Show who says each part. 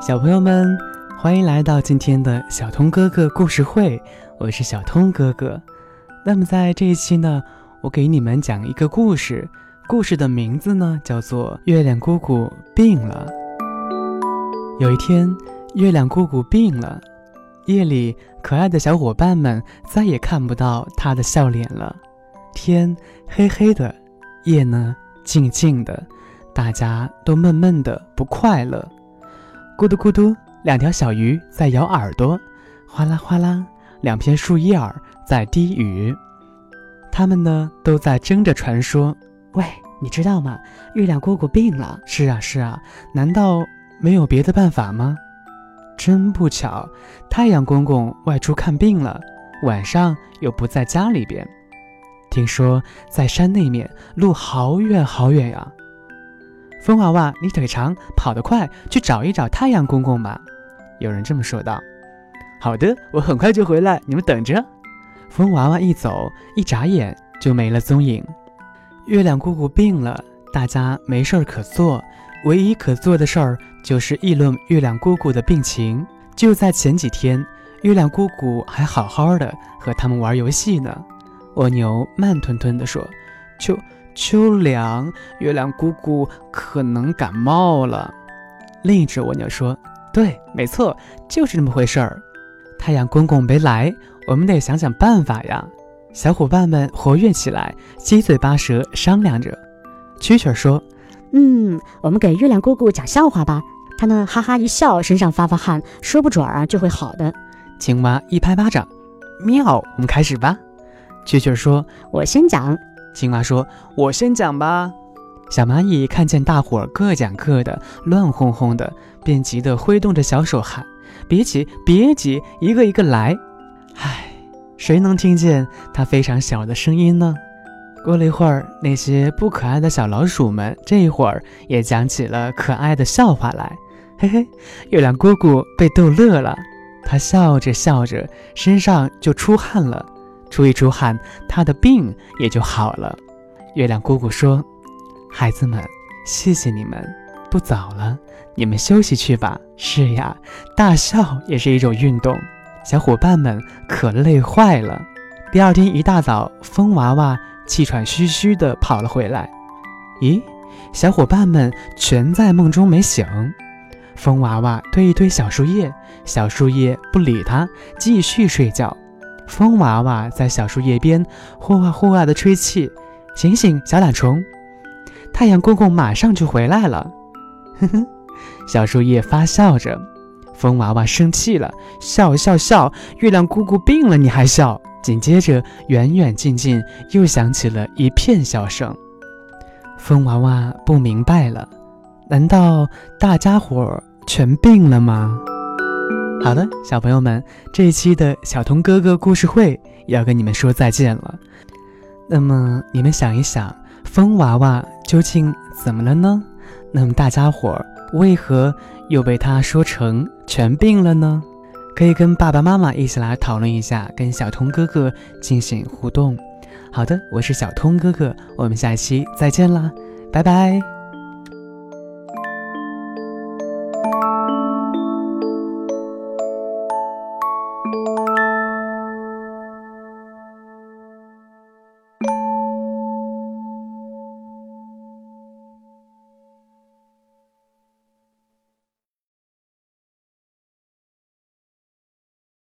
Speaker 1: 小朋友们，欢迎来到今天的小通哥哥故事会，我是小通哥哥。那么在这一期呢，我给你们讲一个故事，故事的名字呢叫做《月亮姑姑病了》。有一天，月亮姑姑病了，夜里可爱的小伙伴们再也看不到她的笑脸了。天黑黑的，夜呢静静的，大家都闷闷的不快乐。咕嘟咕嘟，两条小鱼在咬耳朵；哗啦哗啦，两片树叶儿在滴雨。它们呢，都在争着传说：“
Speaker 2: 喂，你知道吗？月亮姑姑病了。”“
Speaker 1: 是啊，是啊，难道没有别的办法吗？”真不巧，太阳公公外出看病了，晚上又不在家里边。听说在山那面，路好远好远呀。风娃娃，你腿长，跑得快，去找一找太阳公公吧。有人这么说道。好的，我很快就回来，你们等着。风娃娃一走，一眨眼就没了踪影。月亮姑姑病了，大家没事儿可做，唯一可做的事儿就是议论月亮姑姑的病情。就在前几天，月亮姑姑还好好的和他们玩游戏呢。蜗牛慢吞吞地说：“就。”秋凉，月亮姑姑可能感冒了。另一只蜗牛说：“对，没错，就是这么回事儿。太阳公公没来，我们得想想办法呀。”小伙伴们活跃起来，七嘴八舌商量着。蛐蛐说：“
Speaker 2: 嗯，我们给月亮姑姑讲笑话吧。她呢，哈哈一笑，身上发发汗，说不准啊就会好的。”
Speaker 1: 青蛙一拍巴掌：“妙，我们开始吧。”蛐蛐说：“
Speaker 2: 我先讲。”
Speaker 1: 青蛙说：“我先讲吧。”小蚂蚁看见大伙儿各讲各的，乱哄哄的，便急得挥动着小手喊：“别急，别急，一个一个来。”唉，谁能听见它非常小的声音呢？过了一会儿，那些不可爱的小老鼠们这一会儿也讲起了可爱的笑话来。嘿嘿，月亮姑姑被逗乐了，她笑着笑着，身上就出汗了。出一出汗，他的病也就好了。月亮姑姑说：“孩子们，谢谢你们，不早了，你们休息去吧。”是呀，大笑也是一种运动。小伙伴们可累坏了。第二天一大早，风娃娃气喘吁吁地跑了回来。咦，小伙伴们全在梦中没醒。风娃娃推一推小树叶，小树叶不理他，继续睡觉。风娃娃在小树叶边呼啊呼啊的吹气，醒醒，小懒虫！太阳公公马上就回来了。呵呵，小树叶发笑着。风娃娃生气了，笑笑笑，月亮姑姑病了你还笑？紧接着，远远近近又响起了一片笑声。风娃娃不明白了，难道大家伙全病了吗？好的，小朋友们，这一期的小童哥哥故事会要跟你们说再见了。那么你们想一想，风娃娃究竟怎么了呢？那么大家伙儿为何又被他说成全病了呢？可以跟爸爸妈妈一起来讨论一下，跟小童哥哥进行互动。好的，我是小通哥哥，我们下期再见啦，拜拜。Música